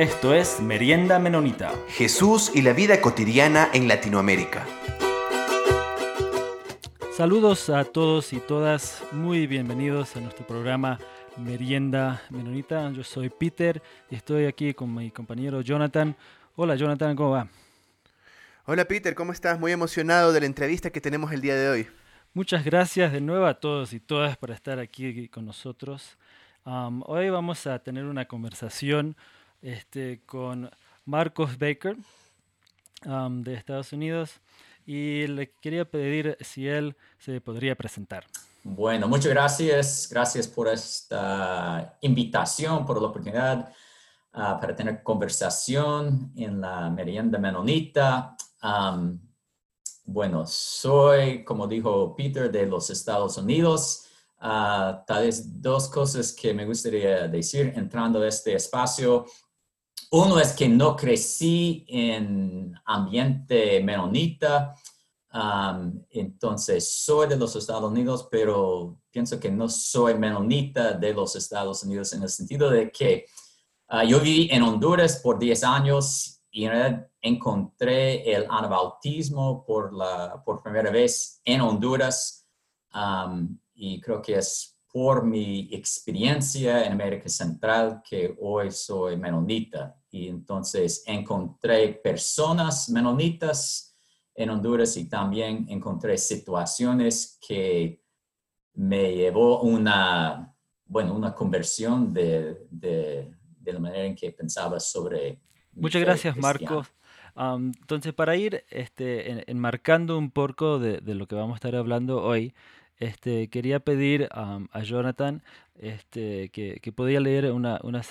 Esto es Merienda Menonita. Jesús y la vida cotidiana en Latinoamérica. Saludos a todos y todas, muy bienvenidos a nuestro programa Merienda Menonita. Yo soy Peter y estoy aquí con mi compañero Jonathan. Hola Jonathan, ¿cómo va? Hola Peter, ¿cómo estás? Muy emocionado de la entrevista que tenemos el día de hoy. Muchas gracias de nuevo a todos y todas por estar aquí con nosotros. hoy vamos a tener una conversación este, con Marcos Baker de Estados Unidos y le quería pedir si él se podría presentar. Bueno, muchas gracias. Gracias por esta invitación, por la oportunidad ah, para tener conversación en la merienda menonita. bueno, soy, como dijo Peter, de los Estados Unidos. Uh, tal vez dos cosas que me gustaría decir entrando a este espacio. Uno es que no crecí en ambiente menonita, entonces soy de los Estados Unidos, pero pienso que no soy menonita de los Estados Unidos en el sentido de que ah, yo viví en Honduras por 10 años y encontré el anabautismo por, la, por primera vez en Honduras y creo que es por mi experiencia en América Central que hoy soy menonita y entonces encontré personas menonitas en Honduras y también encontré situaciones que me llevó una, bueno, una conversión de, de, la manera en que pensaba sobre... Muchas gracias, Marcos. entonces, para ir este, enmarcando un poco de, de, lo que vamos a estar hablando hoy, este, quería pedir a Jonathan este, que, podía leer una,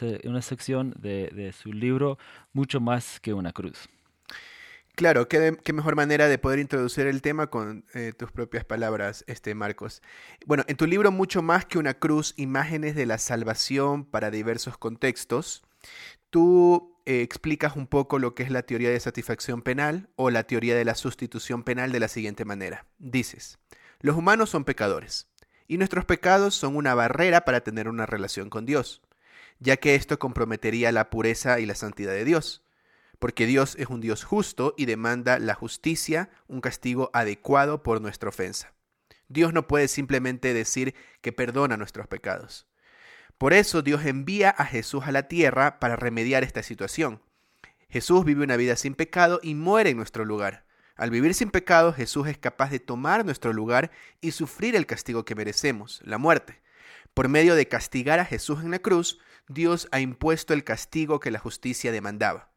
sección de, su libro Mucho más que una cruz. Claro, qué, qué mejor manera de poder introducir el tema con eh, tus propias palabras, este Marcos. Bueno, en tu libro Mucho más que una cruz, imágenes de la salvación para diversos contextos, tú eh, explicas un poco lo que es la teoría de satisfacción penal o la teoría de la sustitución penal de la siguiente manera. Dices, los humanos son pecadores, y nuestros pecados son una barrera para tener una relación con Dios, ya que esto comprometería la pureza y la santidad de Dios, porque Dios es un Dios justo y demanda la justicia, un castigo adecuado por nuestra ofensa. Dios no puede simplemente decir que perdona nuestros pecados. Por eso Dios envía a Jesús a la tierra para remediar esta situación. Jesús vive una vida sin pecado y muere en nuestro lugar. Al vivir sin pecado, Jesús es capaz de tomar nuestro lugar y sufrir el castigo que merecemos, la muerte. Por medio de castigar a Jesús en la cruz, Dios ha impuesto el castigo que la justicia demandaba.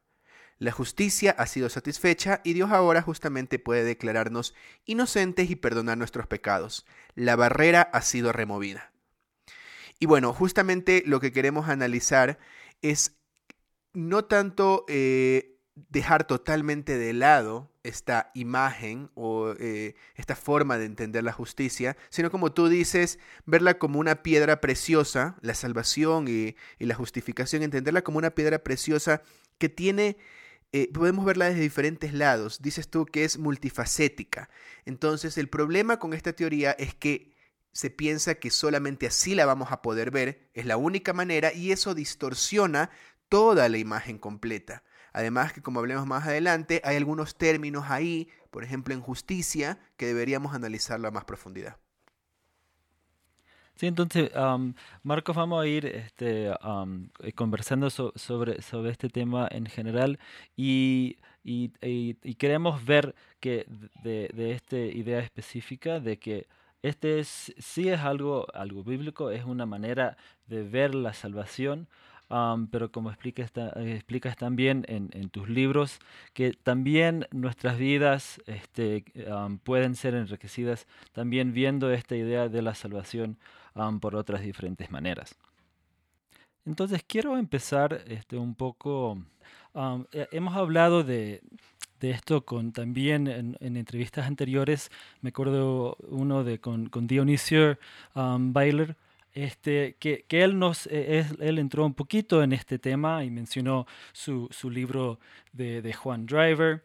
La justicia ha sido satisfecha y Dios ahora justamente puede declararnos inocentes y perdonar nuestros pecados. La barrera ha sido removida. Y bueno, justamente lo que queremos analizar es no tanto eh, dejar totalmente de lado esta imagen o eh, esta forma de entender la justicia, sino como tú dices, verla como una piedra preciosa, la salvación y, la justificación, entenderla como una piedra preciosa que tiene, eh, podemos verla desde diferentes lados. Dices tú que es multifacética. Entonces el problema con esta teoría es que se piensa que solamente así la vamos a poder ver, es la única manera y eso distorsiona toda la imagen completa. Además que como hablemos más adelante, hay algunos términos ahí, por ejemplo en justicia, que deberíamos analizarlo a más profundidad. Sí, entonces, Marcos, vamos a ir este, eh, conversando sobre, sobre este tema en general y, y, queremos ver que de, de, esta idea específica de que este es, sí es algo, algo bíblico, es una manera de ver la salvación, pero como explicas, explicas también en, en, tus libros, que también nuestras vidas este, pueden ser enriquecidas también viendo esta idea de la salvación por otras diferentes maneras. Entonces quiero empezar este, un poco, hemos hablado de, de esto con también en, en, entrevistas anteriores, me acuerdo uno de con, con Dionisio um, este, que, que él, nos, eh, él entró un poquito en este tema y mencionó su, su libro de, de, Juan Driver,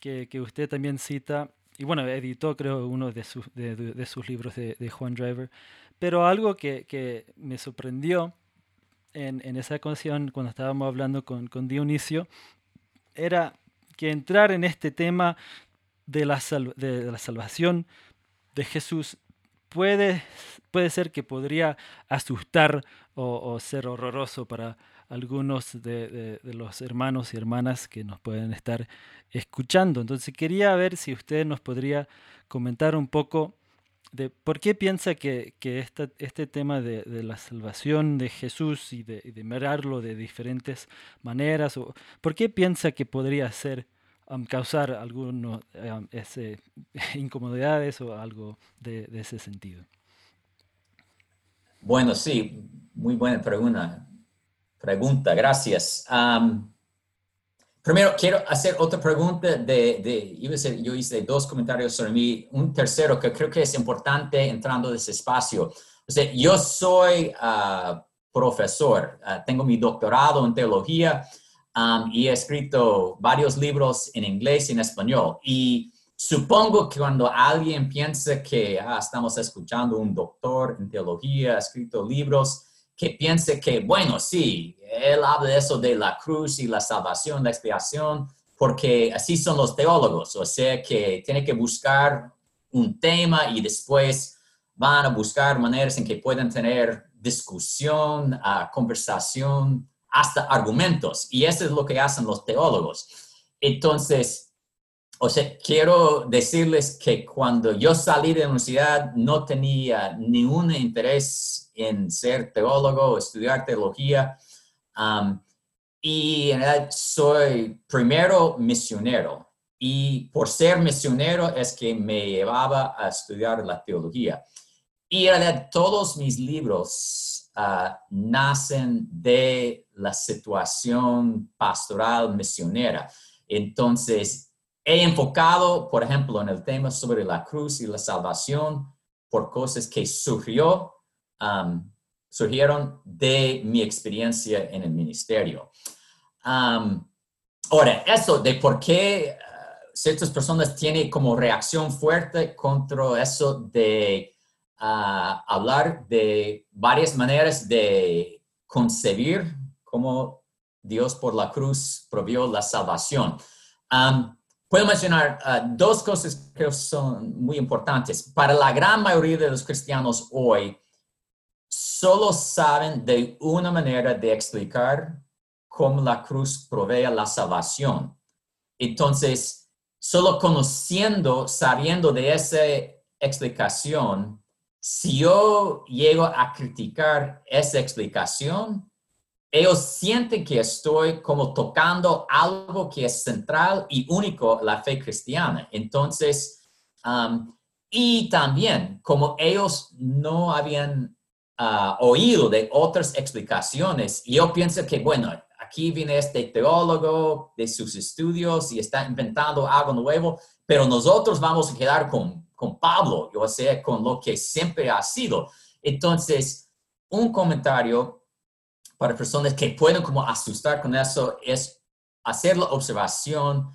que, que, usted también cita, y bueno, editó creo uno de, sus de, de, sus libros de, Juan Driver, pero algo que, que me sorprendió en, en esa ocasión, cuando estábamos hablando con, con Dionisio, era que entrar en este tema de la, de la salvación de Jesús puede, puede ser que podría asustar o, ser horroroso para algunos de, los hermanos y hermanas que nos pueden estar escuchando. Entonces quería ver si usted nos podría comentar un poco de por qué piensa que, este tema de, la salvación de Jesús y de, mirarlo de diferentes maneras, o por qué piensa que podría ser causar algunas incomodidades o algo de, ese sentido. Bueno, sí, muy buena pregunta. Pregunta, gracias. primero, quiero hacer otra pregunta de, de yo hice dos comentarios sobre mí. Un tercero que creo que es importante entrando de ese espacio. O sea, yo soy ah, profesor, ah, tengo mi doctorado en teología Um, y he escrito varios libros en inglés y en español. Y supongo que cuando alguien piensa que ah, estamos escuchando un doctor en teología, ha escrito libros, que piense que, bueno, sí, él habla de eso de la cruz y la salvación, la expiación, porque así son los teólogos, o sea que tiene que buscar un tema y después van a buscar maneras en que puedan tener discusión, uh, conversación hasta argumentos. Y eso es lo que hacen los teólogos. Entonces, o sea, quiero decirles que cuando yo salí de la universidad no tenía ningún interés en ser teólogo estudiar teología. Um, y en realidad soy primero misionero. Y por ser misionero es que me llevaba a estudiar la teología. Y en realidad todos mis libros Ah, nacen de la situación pastoral misionera. Entonces, he enfocado, por ejemplo, en el tema sobre la cruz y la salvación por cosas que surgió, surgieron de mi experiencia en el ministerio. ahora, eso de por qué ah, ciertas personas tienen como reacción fuerte contra eso de a hablar de varias maneras de concebir cómo Dios por la cruz provió la salvación. puedo mencionar uh, dos cosas que son muy importantes. Para la gran mayoría de los cristianos hoy, solo saben de una manera de explicar cómo la cruz provee la salvación. Entonces, solo conociendo, sabiendo de esa explicación, si yo llego a criticar esa explicación, ellos sienten que estoy como tocando algo que es central y único la fe cristiana. Entonces, um, y también como ellos no habían uh, oído de otras explicaciones, yo pienso que, bueno, aquí viene este teólogo de sus estudios y está inventando algo nuevo, pero nosotros vamos a quedar con con Pablo, o sea, con lo que siempre ha sido. Entonces, un comentario para personas que pueden como asustar con eso es hacer la observación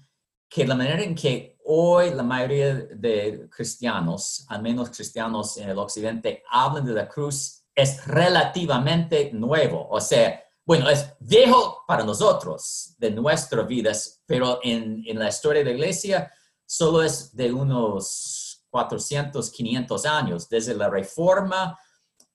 que la manera en que hoy la mayoría de cristianos, al menos cristianos en el occidente, hablan de la cruz es relativamente nuevo. O sea, bueno, es viejo para nosotros de nuestras vidas, pero en, en la historia de la iglesia solo es de unos 400, 500 años, desde la Reforma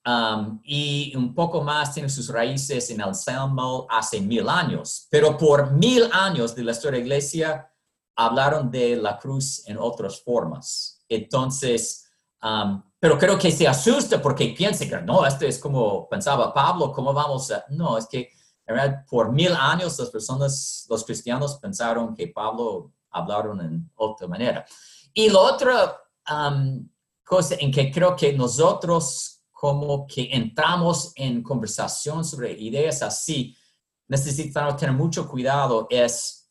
um, y un poco más tiene sus raíces en el Salmo hace mil años. Pero por mil años de la historia de la iglesia hablaron de la cruz en otras formas. Entonces, um, pero creo que se asusta porque piensa que no, esto es como pensaba Pablo, ¿cómo vamos a...? No, es que en realidad por mil años las personas, los cristianos pensaron que Pablo hablaron en otra manera. Y lo otro cosa en que creo que nosotros como que entramos en conversación sobre ideas así, necesitamos tener mucho cuidado es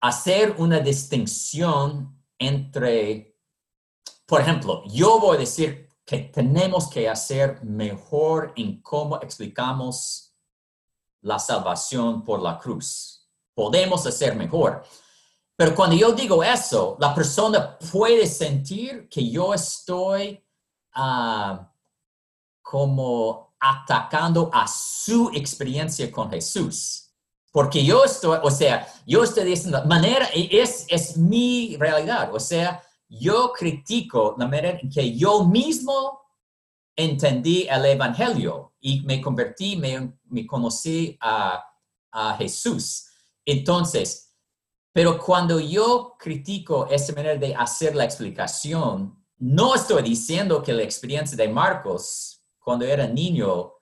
hacer una distinción entre, por ejemplo, yo voy a decir que tenemos que hacer mejor en cómo explicamos la salvación por la cruz. Podemos hacer mejor. Pero cuando yo digo eso, la persona puede sentir que yo estoy ah, como atacando a su experiencia con Jesús. Porque yo estoy, o sea, yo estoy diciendo, manera, es, es mi realidad. O sea, yo critico la manera en que yo mismo entendí el Evangelio y me convertí, me, me conocí a, a Jesús. Entonces, pero cuando yo critico esa manera de hacer la explicación, no estoy diciendo que la experiencia de Marcos cuando era niño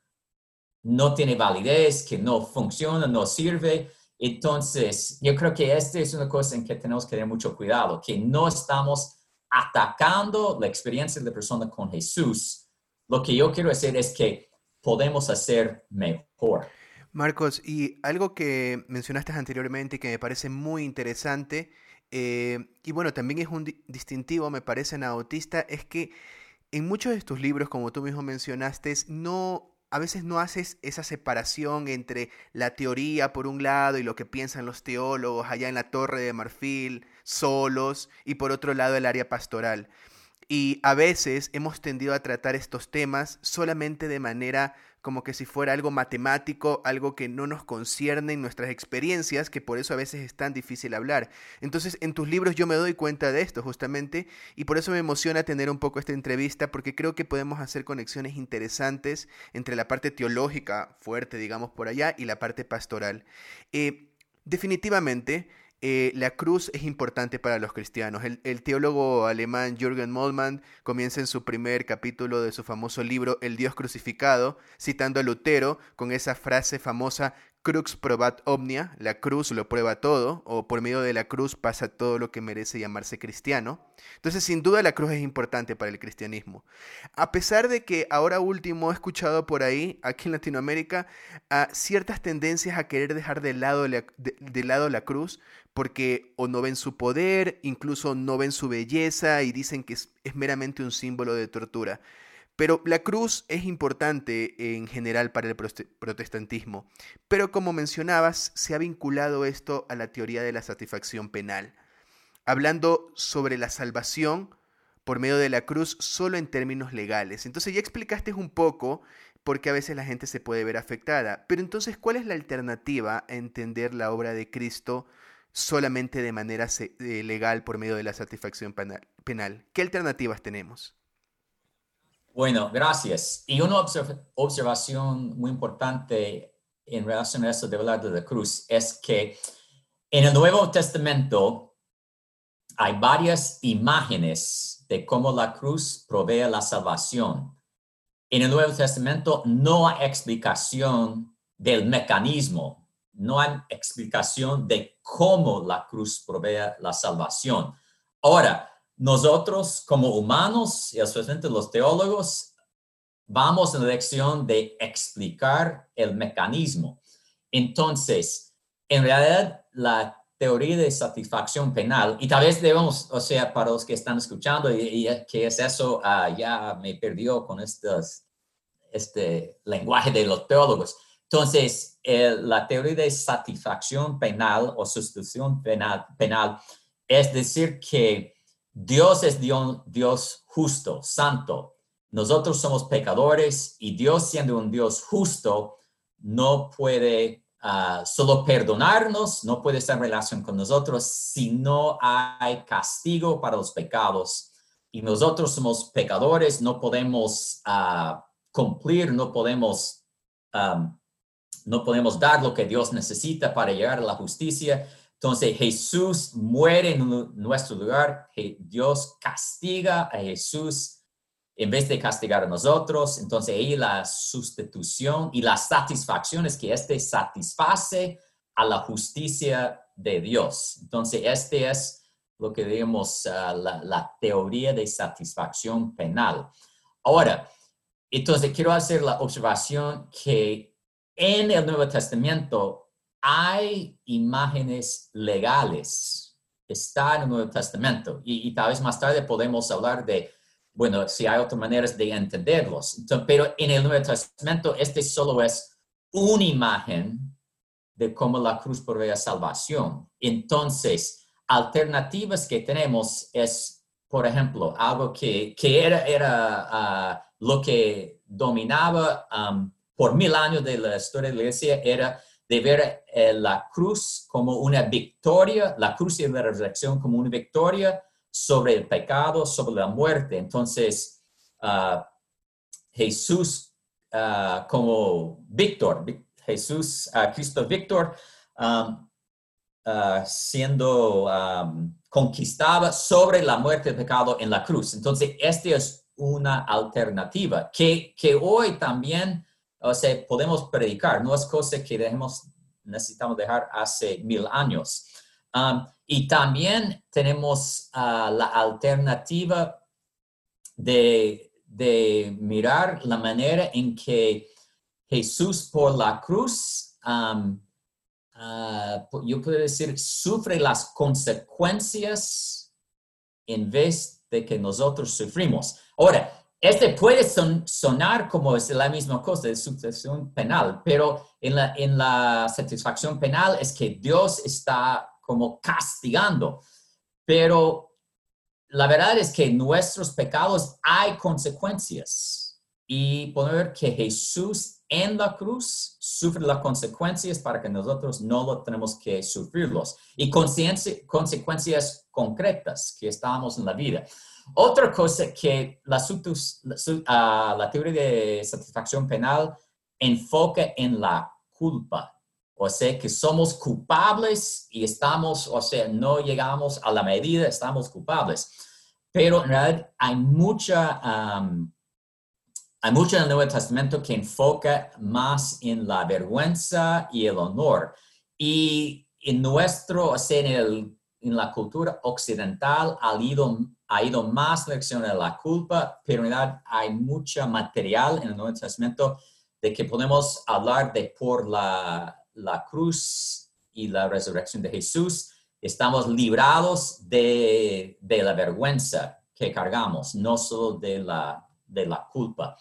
no tiene validez, que no funciona, no sirve. Entonces, yo creo que esta es una cosa en que tenemos que tener mucho cuidado, que no estamos atacando la experiencia de la persona con Jesús. Lo que yo quiero decir es que podemos hacer mejor. Marcos, y algo que mencionaste anteriormente que me parece muy interesante, eh, y bueno, también es un distintivo, me parece, en Autista, es que en muchos de tus libros, como tú mismo mencionaste, no, a veces no haces esa separación entre la teoría por un lado y lo que piensan los teólogos allá en la Torre de Marfil, solos, y por otro lado el área pastoral. Y a veces hemos tendido a tratar estos temas solamente de manera como que si fuera algo matemático, algo que no nos concierne en nuestras experiencias, que por eso a veces es tan difícil hablar. Entonces, en tus libros yo me doy cuenta de esto justamente, y por eso me emociona tener un poco esta entrevista, porque creo que podemos hacer conexiones interesantes entre la parte teológica fuerte, digamos, por allá, y la parte pastoral. Eh, definitivamente, eh, la cruz es importante para los cristianos. El, teólogo alemán Jürgen Moltmann comienza en su primer capítulo de su famoso libro El Dios crucificado, citando a Lutero con esa frase famosa Crux probat omnia, la cruz lo prueba todo, o por medio de la cruz pasa todo lo que merece llamarse cristiano. Entonces, sin duda, la cruz es importante para el cristianismo. A pesar de que ahora último he escuchado por ahí, aquí en Latinoamérica, a ciertas tendencias a querer dejar de lado la, de lado la cruz, porque o no ven su poder, incluso no ven su belleza y dicen que es, meramente un símbolo de tortura. Pero la cruz es importante en general para el protestantismo. Pero como mencionabas, se ha vinculado esto a la teoría de la satisfacción penal, hablando sobre la salvación por medio de la cruz solo en términos legales. Entonces ya explicaste un poco por qué a veces la gente se puede ver afectada. Pero entonces, ¿cuál es la alternativa a entender la obra de Cristo solamente de manera eh, legal por medio de la satisfacción penal. ¿Qué alternativas tenemos? Bueno, gracias. Y una observación muy importante en relación a eso de hablar de la cruz es que en el Nuevo Testamento hay varias imágenes de cómo la cruz provee la salvación. En el Nuevo Testamento no hay explicación del mecanismo no hay explicación de cómo la cruz provee la salvación. Ahora, nosotros como humanos, y especialmente los teólogos, vamos en la dirección de explicar el mecanismo. Entonces, en realidad, la teoría de satisfacción penal, y tal vez debemos, o sea, para los que están escuchando, y, que es eso, ah, ya me perdió con estos, este lenguaje de los teólogos. Entonces, la teoría de satisfacción penal o sustitución penal, penal es decir que Dios es Dios, Dios justo, santo. Nosotros somos pecadores y Dios siendo un Dios justo no puede ah, solo perdonarnos, no puede estar en relación con nosotros si no hay castigo para los pecados. Y nosotros somos pecadores, no podemos uh, cumplir, no podemos um, no podemos dar lo que Dios necesita para llegar a la justicia. Entonces Jesús muere en nuestro lugar, Dios castiga a Jesús en vez de castigar a nosotros. Entonces ahí la sustitución y la satisfacción es que éste satisface a la justicia de Dios. Entonces este es lo que digamos ah, la, la teoría de satisfacción penal. Ahora, entonces quiero hacer la observación que en el Nuevo Testamento hay imágenes legales. Está en el Nuevo Testamento. Y, tal vez más tarde podemos hablar de, bueno, si hay otras maneras de entenderlos. pero en el Nuevo Testamento, este solo es una imagen de cómo la cruz provee salvación. Entonces, alternativas que tenemos es, por ejemplo, algo que, era, era ah, lo que dominaba um, por mil años de la historia de la iglesia era de ver eh, la cruz como una victoria, la cruz y la resurrección como una victoria sobre el pecado, sobre la muerte. Entonces, uh, Jesús uh, como Víctor, Jesús, uh, Cristo Víctor, um, siendo um, conquistaba sobre la muerte del pecado en la cruz. Entonces, esta es una alternativa que, que hoy también, o sea, podemos predicar. No es cosa que dejemos, necesitamos dejar hace mil años. Um, y también tenemos uh, la alternativa de, de, mirar la manera en que Jesús por la cruz um, Ah, yo puedo decir, sufre las consecuencias en vez de que nosotros sufrimos. Ahora, este puede sonar como es la misma cosa de satisfacción penal, pero en la, en la satisfacción penal es que Dios está como castigando. Pero la verdad es que nuestros pecados hay consecuencias. Y ver que Jesús en la cruz sufre las consecuencias para que nosotros no lo tenemos que sufrirlos. Y consecuencias concretas que estamos en la vida. Otra cosa que la, ah, la teoría de satisfacción penal enfoca en la culpa. O sea, que somos culpables y estamos, o sea, no llegamos a la medida, estamos culpables. Pero en realidad hay mucha... Hay mucho en el Nuevo Testamento que enfoca más en la vergüenza y el honor. Y en nuestro, o sea, en, la cultura occidental ha ido, ha ido más lección de la culpa, pero en realidad hay mucho material en el Nuevo Testamento de que podemos hablar de por la, la cruz y la resurrección de Jesús, estamos librados de, de la vergüenza que cargamos, no solo de la de la culpa.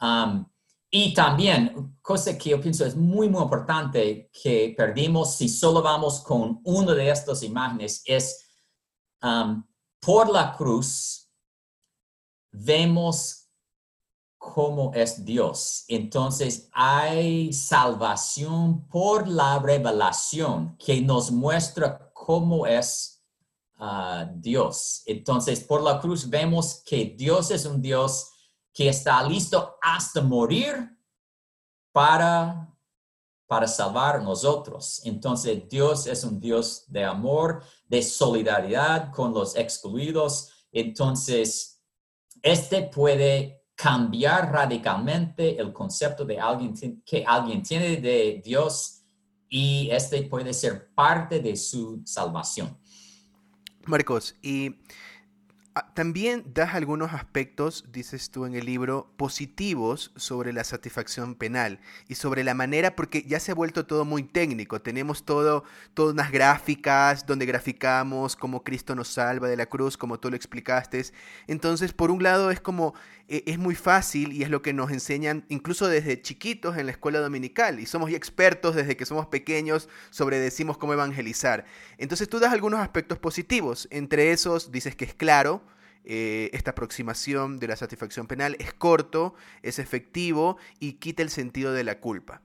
Um, y también, cosa que yo pienso es muy, muy importante que perdimos si solo vamos con una de estas imágenes es um, por la cruz vemos cómo es Dios. Entonces hay salvación por la revelación que nos muestra cómo es uh, Dios. Entonces por la cruz vemos que Dios es un Dios que está listo hasta morir para, para salvar nosotros. Entonces Dios es un Dios de amor, de solidaridad con los excluidos. Entonces, este puede cambiar radicalmente el concepto de alguien que alguien tiene de Dios y este puede ser parte de su salvación. Marcos, y también das algunos aspectos, dices tú en el libro, positivos sobre la satisfacción penal y sobre la manera, porque ya se ha vuelto todo muy técnico. Tenemos todo, todas unas gráficas donde graficamos cómo Cristo nos salva de la cruz, como tú lo explicaste. Entonces, por un lado, es como es muy fácil y es lo que nos enseñan incluso desde chiquitos en la escuela dominical y somos expertos desde que somos pequeños sobre decimos cómo evangelizar. Entonces tú das algunos aspectos positivos, entre esos dices que es claro, eh, esta aproximación de la satisfacción penal es corto, es efectivo y quita el sentido de la culpa.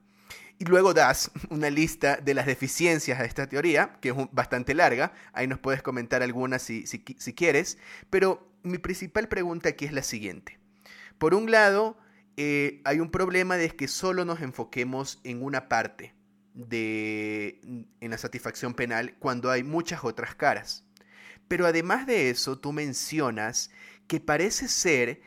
Y luego das una lista de las deficiencias de esta teoría, que es bastante larga, ahí nos puedes comentar algunas si quieres, pero mi principal pregunta aquí es la siguiente. Por un lado, eh, hay un problema de que solo nos enfoquemos en una parte de, en la satisfacción penal cuando hay muchas otras caras. Pero además de eso, tú mencionas que parece ser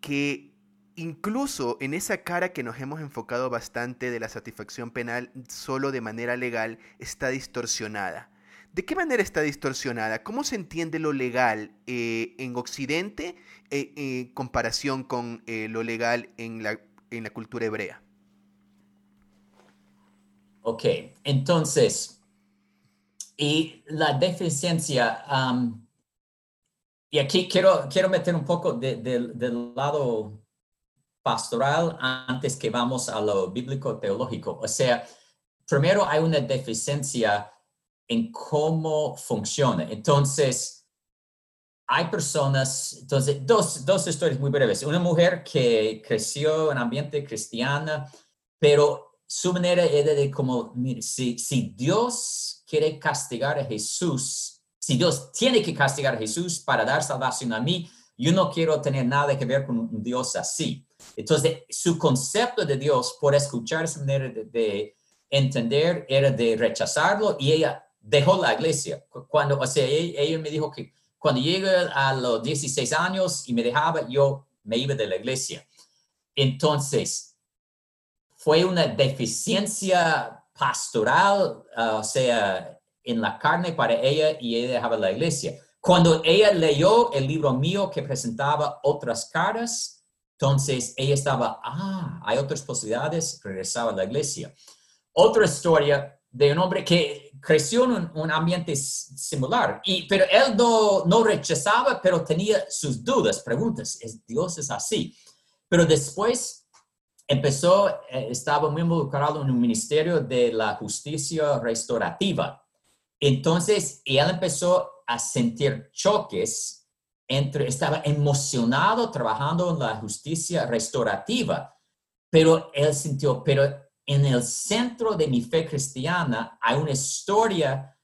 que incluso en esa cara que nos hemos enfocado bastante de la satisfacción penal solo de manera legal está distorsionada. ¿De qué manera está distorsionada? ¿Cómo se entiende lo legal eh, en Occidente eh, en comparación con eh, lo legal en la, en cultura hebrea? Ok, entonces, y la deficiencia, y aquí quiero, quiero meter un poco del lado pastoral antes que vamos a lo bíblico teológico. O sea, primero hay una deficiencia en cómo funciona. Entonces, hay personas, entonces, dos, dos historias muy breves. Una mujer que creció en ambiente cristiana, pero su manera era de como, mire, si, si Dios quiere castigar a Jesús, si Dios tiene que castigar a Jesús para dar salvación a mí, yo no quiero tener nada que ver con un Dios así. Entonces, su concepto de Dios, por escuchar esa manera de, de entender, era de rechazarlo y ella dejó la iglesia. Cuando, o sea, ella, me dijo que cuando llegué a los 16 años y me dejaba, yo me iba de la iglesia. Entonces, fue una deficiencia pastoral, uh, o sea, en la carne para ella y ella dejaba la iglesia. Cuando ella leyó el libro mío que presentaba otras caras, entonces ella estaba, ah, hay otras posibilidades, regresaba a la iglesia. Otra historia de un hombre que creció en un, ambiente similar, y, pero él no, no, rechazaba, pero tenía sus dudas, preguntas, ¿es, Dios es así. Pero después empezó, eh, estaba muy involucrado en un ministerio de la justicia restaurativa. Entonces, él empezó a sentir choques entre, estaba emocionado trabajando en la justicia restaurativa, pero él sintió, pero en el centro de mi fe cristiana hay una historia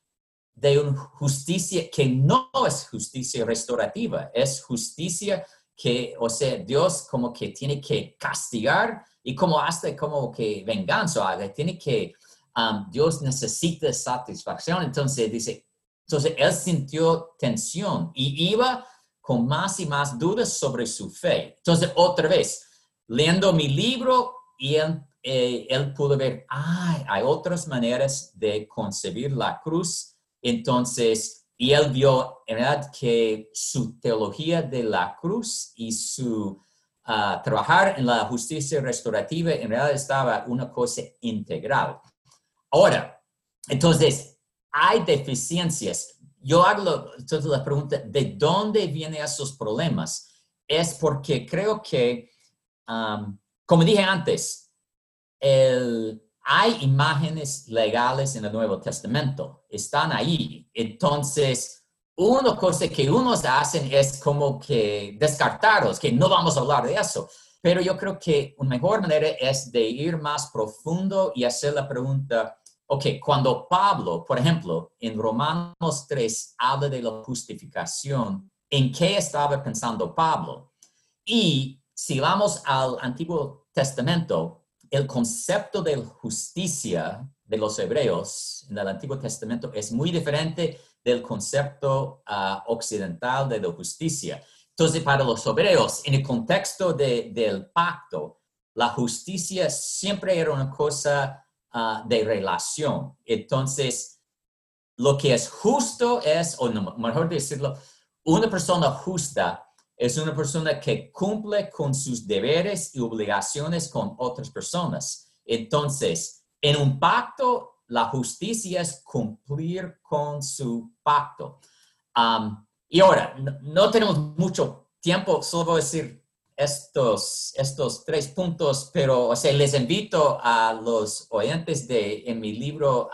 de una justicia que no es justicia restaurativa, es justicia que, o sea, Dios como que tiene que castigar y como hasta como que venganza, tiene que, um, Dios necesita satisfacción, entonces dice, entonces él sintió tensión y iba con más y más dudas sobre su fe. Entonces, otra vez, leyendo mi libro y él eh, él pudo ver, hay otras maneras de concebir la cruz. Entonces, y él vio en realidad que su teología de la cruz y su ah, trabajar en la justicia restaurativa en realidad estaba una cosa integral. Ahora, entonces, hay deficiencias. Yo hago entonces la pregunta, ¿de dónde vienen esos problemas? Es porque creo que, como dije antes, el, hay imágenes legales en el Nuevo Testamento, están ahí. Entonces, una cosa que unos hacen es como que descartarlos, que no vamos a hablar de eso. Pero yo creo que una mejor manera es de ir más profundo y hacer la pregunta, ok, cuando Pablo, por ejemplo, en Romanos 3 habla de la justificación, ¿en qué estaba pensando Pablo? Y si vamos al Antiguo Testamento, el concepto de justicia de los hebreos en el Antiguo Testamento es muy diferente del concepto ah, occidental de la justicia. Entonces, para los hebreos, en el contexto del pacto, la justicia siempre era una cosa ah, de relación. Entonces, lo que es justo es, o mejor decirlo, una persona justa es una persona que cumple con sus deberes y obligaciones con otras personas. Entonces, en un pacto, la justicia es cumplir con su pacto. Y ahora, no, tenemos mucho tiempo, solo voy a decir estos, estos tres puntos, pero o les invito a los oyentes de en mi libro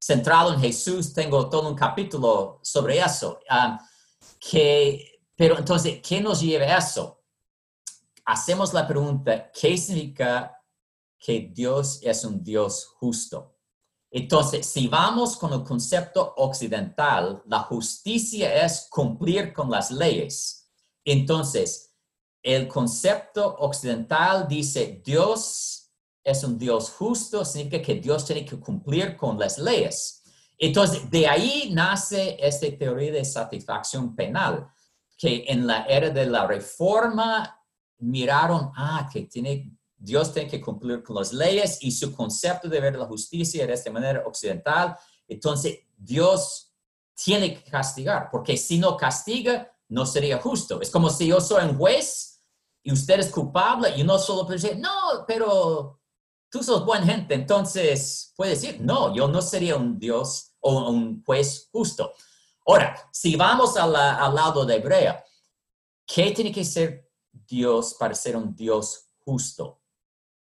Centrado en Jesús, tengo todo un capítulo sobre eso, que pero entonces, ¿qué nos lleva a eso? Hacemos la pregunta, ¿qué significa que Dios es un Dios justo? Entonces, si vamos con el concepto occidental, la justicia es cumplir con las leyes. Entonces, el concepto occidental dice Dios es un Dios justo, significa que Dios tiene que cumplir con las leyes. Entonces, de ahí nace esta teoría de satisfacción penal que en la era de la reforma miraron, ah, que tiene, Dios tiene que cumplir con las leyes y su concepto de ver la justicia de esta manera occidental. Entonces, Dios tiene que castigar, porque si no castiga, no sería justo. Es como si yo soy un juez y usted es culpable y no solo puede decir, no, pero tú sos buena gente, entonces puede decir, no, yo no sería un Dios o un juez justo. Ahora, si vamos al lado de Hebrea, ¿qué tiene que ser Dios para ser un Dios justo?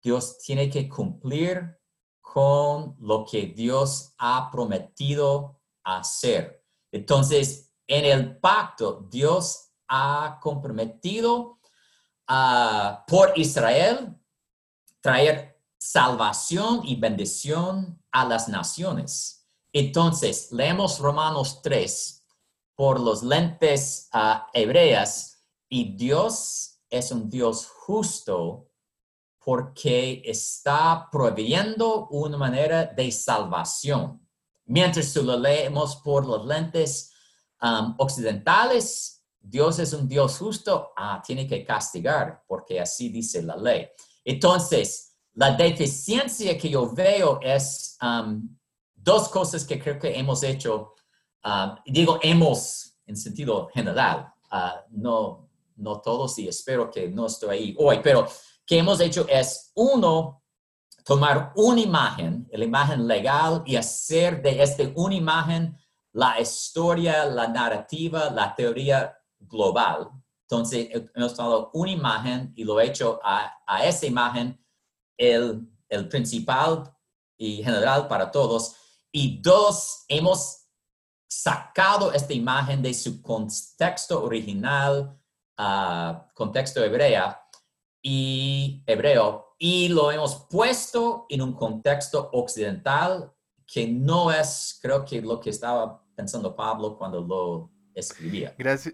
Dios tiene que cumplir con lo que Dios ha prometido hacer. Entonces, en el pacto, Dios ha comprometido ah, por Israel traer salvación y bendición a las naciones. Entonces, leemos Romanos 3 por los lentes ah, hebreas y Dios es un Dios justo porque está proveyendo una manera de salvación. Mientras lo leemos por los lentes um, occidentales, Dios es un Dios justo, ah, tiene que castigar, porque así dice la ley. Entonces, la deficiencia que yo veo es um, dos cosas que creo que hemos hecho, um, digo hemos en sentido general, uh, no, no todos y espero que no estoy ahí hoy, pero que hemos hecho es, uno, tomar una imagen, la imagen legal, y hacer de esta una imagen la historia, la narrativa, la teoría global. Entonces, hemos tomado una imagen y lo he hecho a, esa imagen el, el principal y general para todos. Y dos, hemos sacado esta imagen de su contexto original, uh, contexto hebrea, y hebreo y lo hemos puesto en un contexto occidental que no es, creo que lo que estaba pensando Pablo cuando lo escribía. Gracias.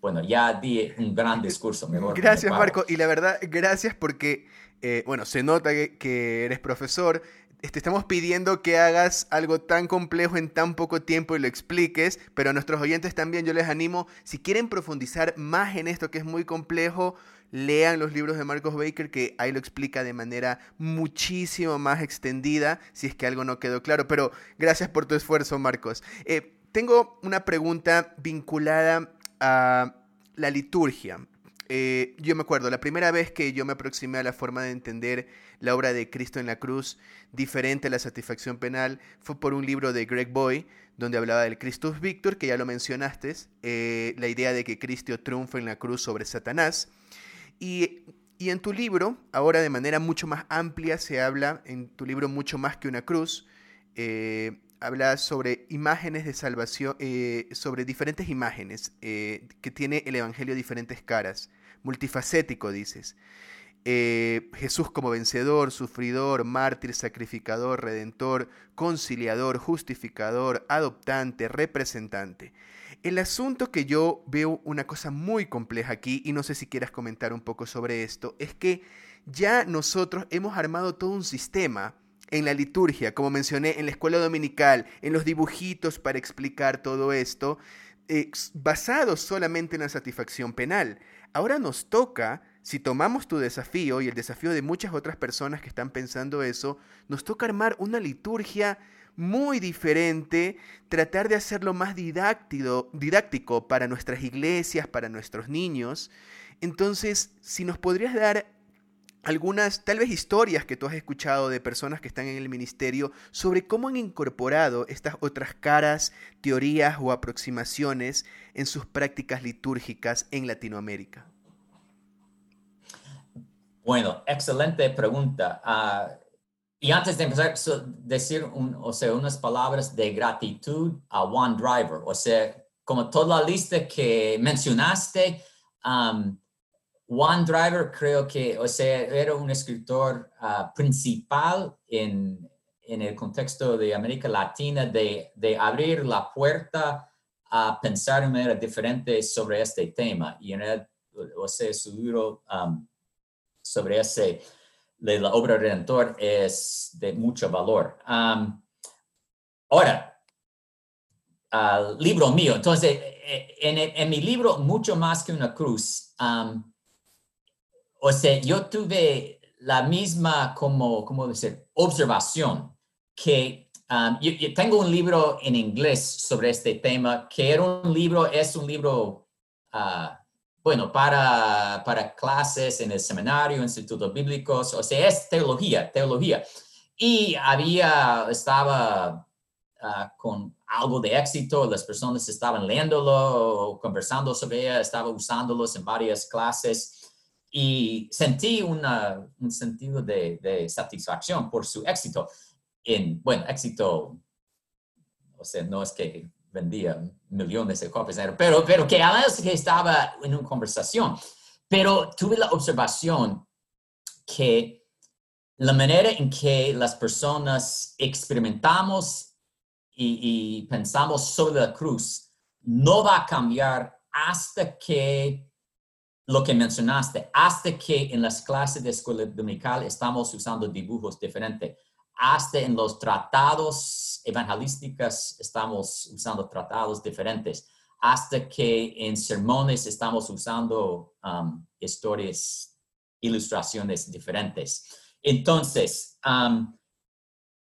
Bueno, ya di un gran discurso. gracias, Marco. Y la verdad, gracias porque, eh, bueno, se nota que, eres profesor. Te este, estamos pidiendo que hagas algo tan complejo en tan poco tiempo y lo expliques, pero a nuestros oyentes también yo les animo, si quieren profundizar más en esto que es muy complejo, lean los libros de Marcos Baker, que ahí lo explica de manera muchísimo más extendida, si es que algo no quedó claro. Pero gracias por tu esfuerzo, Marcos. Eh, tengo una pregunta vinculada a la liturgia. Eh, yo me acuerdo, la primera vez que yo me aproximé a la forma de entender la obra de Cristo en la cruz, diferente a la satisfacción penal, fue por un libro de Greg Boy, donde hablaba del Christus Victor, que ya lo mencionaste, eh, la idea de que Cristo triunfa en la cruz sobre Satanás. Y, en tu libro, ahora de manera mucho más amplia, se habla, en tu libro Mucho más que una cruz, eh, habla sobre imágenes de salvación, eh, sobre diferentes imágenes eh, que tiene el Evangelio diferentes caras, multifacético dices. Jesús como vencedor, sufridor, mártir, sacrificador, redentor, conciliador, justificador, adoptante, representante. El asunto que yo veo una cosa muy compleja aquí, y no sé si quieras comentar un poco sobre esto, es que ya nosotros hemos armado todo un sistema en la liturgia, como mencioné, en la escuela dominical, en los dibujitos para explicar todo esto, eh, basado solamente en la satisfacción penal. Ahora nos toca, si tomamos tu desafío y el desafío de muchas otras personas que están pensando eso, nos toca armar una liturgia muy diferente, tratar de hacerlo más didáctico, didáctico para nuestras iglesias, para nuestros niños. Entonces, si nos podrías dar algunas, tal vez historias que tú has escuchado de personas que están en el ministerio sobre cómo han incorporado estas otras caras, teorías o aproximaciones en sus prácticas litúrgicas en Latinoamérica. Bueno, excelente pregunta. Ah, y antes de empezar, decir o sea, unas palabras de gratitud a One Driver. O sea, como toda la lista que mencionaste, um, One Driver creo que, o sea, era un escritor uh, principal en, en, el contexto de América Latina de, de, abrir la puerta a pensar de manera diferente sobre este tema. Y en el, o sea, su libro sobre ese de la obra redentor es de mucho valor. ahora, al libro mío, entonces, eh, en, mi libro, mucho más que una cruz, o sea, yo tuve la misma, como, ¿cómo decir?, observación que yo, tengo un libro en inglés sobre este tema, que era un libro, es un libro uh, bueno, para, para clases en el seminario, institutos bíblicos, o sea, es teología, teología. Y había, estaba ah, con algo de éxito, las personas estaban leyéndolo, conversando sobre ella, estaba usándolos en varias clases y sentí una, un sentido de, de, satisfacción por su éxito. En, bueno, éxito, o sea, no es que vendía millones de copias, pero, pero que a veces que estaba en una conversación. Pero tuve la observación que la manera en que las personas experimentamos y, pensamos sobre la cruz no va a cambiar hasta que lo que mencionaste, hasta que en las clases de escuela dominical estamos usando dibujos diferentes, hasta en los tratados evangelísticos estamos usando tratados diferentes, hasta que en sermones estamos usando um, historias, ilustraciones diferentes. Entonces, um,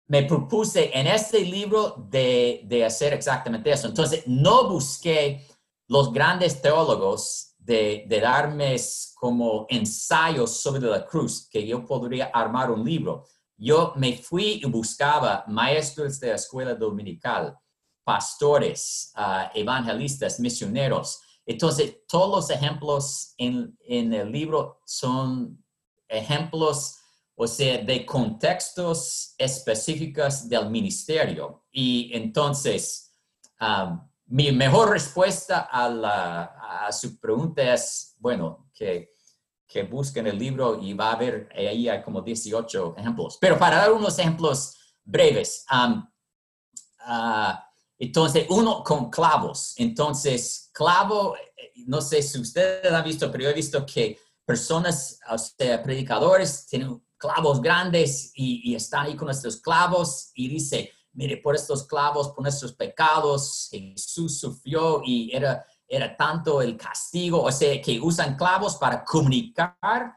me propuse en este libro de, de, hacer exactamente eso. Entonces, no busqué los grandes teólogos de, de, darme como ensayos sobre la cruz, que yo podría armar un libro. Yo me fui y buscaba maestros de la escuela dominical, pastores, uh, evangelistas, misioneros. Entonces, todos los ejemplos en, el libro son ejemplos o sea, de contextos específicos del ministerio. Y entonces, um, mi mejor respuesta a, a, su pregunta es, bueno, que, que busquen el libro y va a haber, ahí como 18 ejemplos. Pero para dar unos ejemplos breves, um, uh, entonces, uno con clavos. Entonces, clavo, eh, no sé si ustedes han visto, pero he visto que personas, o predicadores, tienen clavos grandes y, están ahí con estos clavos y dice, mire, por estos clavos, por nuestros pecados, Jesús sufrió y era, era tanto el castigo, o sea, que usan clavos para comunicar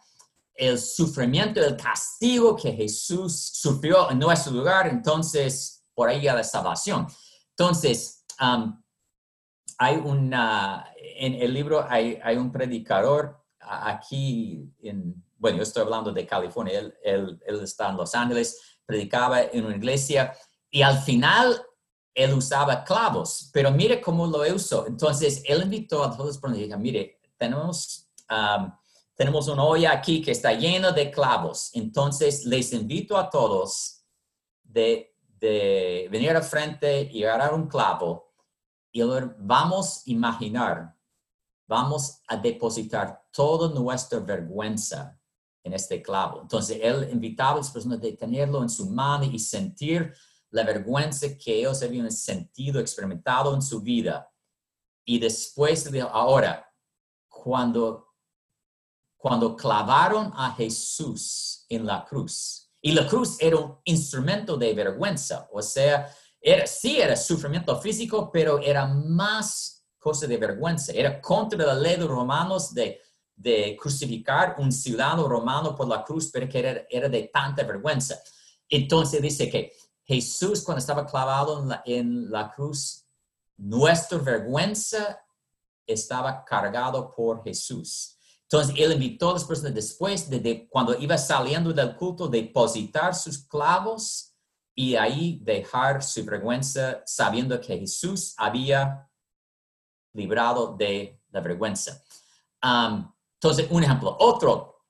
el sufrimiento, el castigo que Jesús sufrió en nuestro lugar, entonces por ahí a la salvación. Entonces, um, hay una, en el libro hay, hay un predicador aquí en bueno, yo estoy hablando de California, él, él, él, está en Los Ángeles, predicaba en una iglesia y al final él usaba clavos, pero mire cómo lo usó. Entonces, él invitó a todos los y dijo, mire, tenemos, um, tenemos una olla aquí que está llena de clavos. Entonces, les invito a todos de, de venir al frente y agarrar un clavo y vamos a imaginar, vamos a depositar toda nuestra vergüenza en este clavo. Entonces, él invitaba a las personas a tenerlo en su mano y sentir la vergüenza que ellos habían sentido, experimentado en su vida. Y después, ahora, cuando, cuando clavaron a Jesús en la cruz, y la cruz era un instrumento de vergüenza, o sea, era, sí era sufrimiento físico, pero era más cosa de vergüenza, era contra la ley de los romanos de de crucificar un ciudadano romano por la cruz, pero que era, de tanta vergüenza. Entonces dice que Jesús cuando estaba clavado en la, cruz, nuestra vergüenza estaba cargado por Jesús. Entonces él invitó a las personas después de, cuando iba saliendo del culto, depositar sus clavos y ahí dejar su vergüenza sabiendo que Jesús había librado de la vergüenza. Um, entonces, un ejemplo. Otro,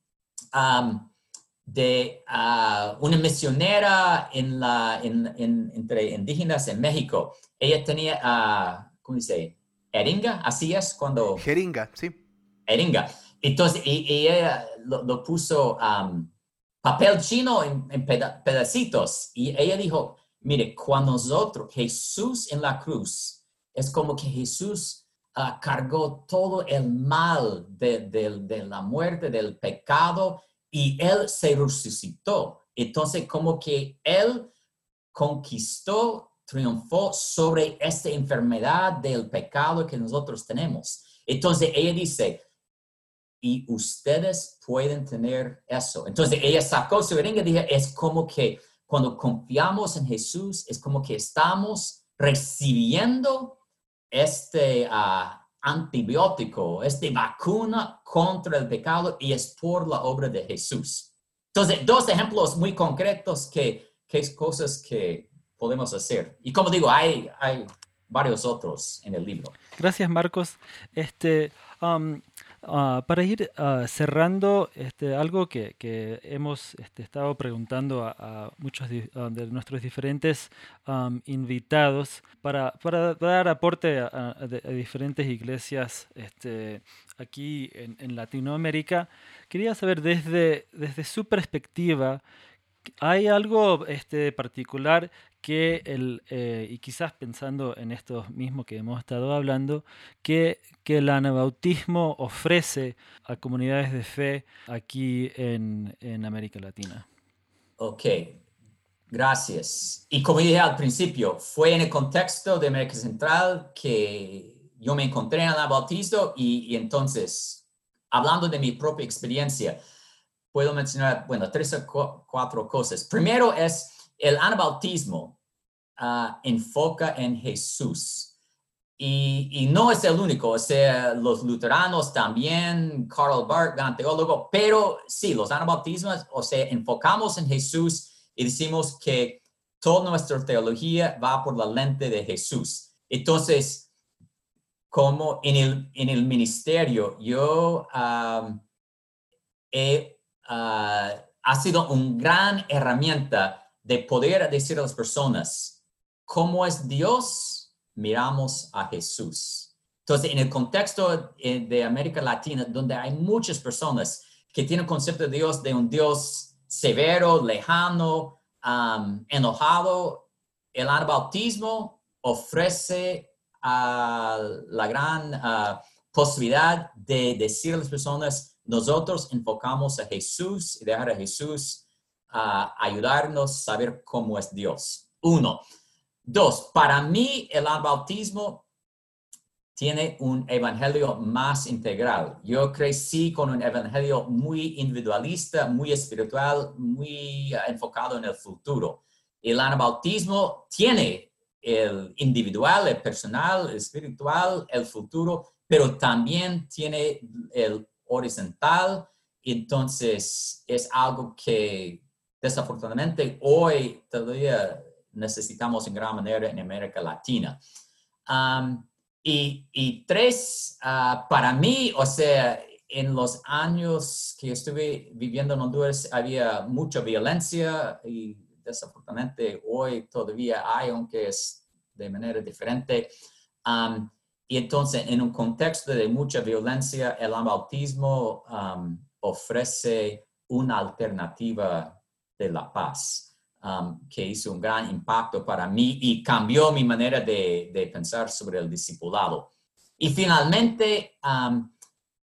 de ah, una misionera en la, entre indígenas en México. Ella tenía, uh, ¿cómo dice? Eringa, así es cuando... Jeringa, sí. Eringa. Entonces, ella lo, puso papel chino en, pedacitos y ella dijo, mire, cuando nosotros, Jesús en la cruz, es como que Jesús Ah, cargó todo el mal de, la muerte, del pecado, y Él se resucitó. Entonces, como que Él conquistó, triunfó sobre esta enfermedad del pecado que nosotros tenemos. Entonces, ella dice, y ustedes pueden tener eso. Entonces, ella sacó su ringa y dijo, es como que cuando confiamos en Jesús, es como que estamos recibiendo este uh, antibiótico, este vacuna contra el pecado y es por la obra de Jesús. Entonces, dos ejemplos muy concretos que, que cosas que podemos hacer. Y como digo, hay, hay varios otros en el libro. Gracias, Marcos. Este, um, Ah, para ir ah, cerrando, este, algo que, hemos este, estado preguntando a, muchos de nuestros diferentes invitados para, dar aporte a, diferentes iglesias este, aquí en, Latinoamérica, quería saber desde, desde su perspectiva, ¿hay algo este, particular que el, eh, y quizás pensando en esto mismo que hemos estado hablando, que, que el anabautismo ofrece a comunidades de fe aquí en, en América Latina. Ok, gracias. Y como dije al principio, fue en el contexto de América Central que yo me encontré en el anabautismo y, y entonces, hablando de mi propia experiencia, puedo mencionar, bueno, tres o cuatro cosas. Primero es el anabautismo Ah, enfoca en Jesús. Y, no es el único, o sea, los luteranos también, Karl Barth, gran teólogo, pero sí, los anabautismos, o sea, enfocamos en Jesús y decimos que toda nuestra teología va por la lente de Jesús. Entonces, como en el, en el ministerio, yo he, ah, ha sido una gran herramienta de poder decir a las personas, cómo es Dios, miramos a Jesús. Entonces, en el contexto eh, de América Latina, donde hay muchas personas que tienen concepto de Dios de un Dios severo, lejano, enojado, el anabautismo ofrece la gran posibilidad de decir a las personas, nosotros enfocamos a Jesús y dejar a Jesús ayudarnos a saber cómo es Dios. Uno. Dos, para mí el bautismo tiene un evangelio más integral. Yo crecí con un evangelio muy individualista, muy espiritual, muy enfocado en el futuro. El anabautismo tiene el individual, el personal, el espiritual, el futuro, pero también tiene el horizontal. Entonces, es algo que desafortunadamente hoy todavía necesitamos en gran manera en América Latina. y, tres, ah, para mí, o sea, en los años que estuve viviendo en Honduras había mucha violencia y desafortunadamente hoy todavía hay, aunque es de manera diferente. y entonces, en un contexto de mucha violencia, el bautismo ofrece una alternativa de la paz. Um, que hizo un gran impacto para mí y cambió mi manera de, pensar sobre el discipulado. Y finalmente, um,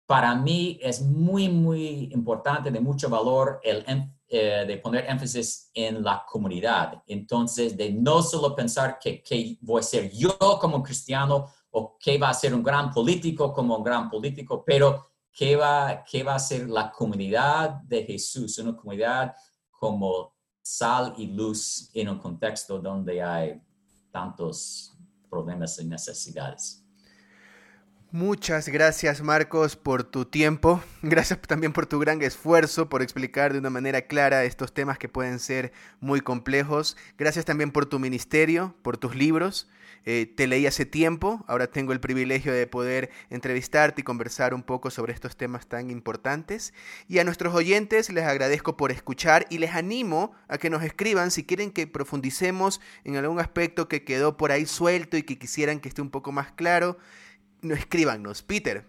para mí es muy, muy importante, de mucho valor, el, eh, de poner énfasis en la comunidad. Entonces, de no solo pensar que, que voy a ser yo como cristiano o que va a ser un gran político como un gran político, pero que va, que va a ser la comunidad de Jesús, una comunidad como sal y luz en un contexto donde hay tantos problemas y necesidades. Muchas gracias Marcos por tu tiempo, gracias también por tu gran esfuerzo por explicar de una manera clara estos temas que pueden ser muy complejos, gracias también por tu ministerio, por tus libros eh, te leí hace tiempo, ahora tengo el privilegio de poder entrevistarte y conversar un poco sobre estos temas tan importantes. Y a nuestros oyentes les agradezco por escuchar y les animo a que nos escriban si quieren que profundicemos en algún aspecto que quedó por ahí suelto y que quisieran que esté un poco más claro. No, escríbanos. Peter,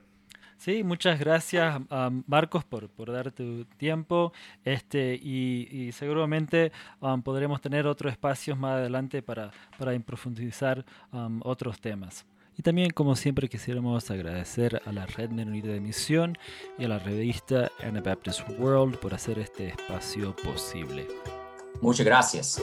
Sí, muchas gracias Marcos por, por dar tu tiempo este, y, seguramente um, podremos tener otros espacios más adelante para, para profundizar um, otros temas. Y también, como siempre, quisiéramos agradecer a la Red Menonita de Misión y a la revista Anabaptist World por hacer este espacio posible. Muchas gracias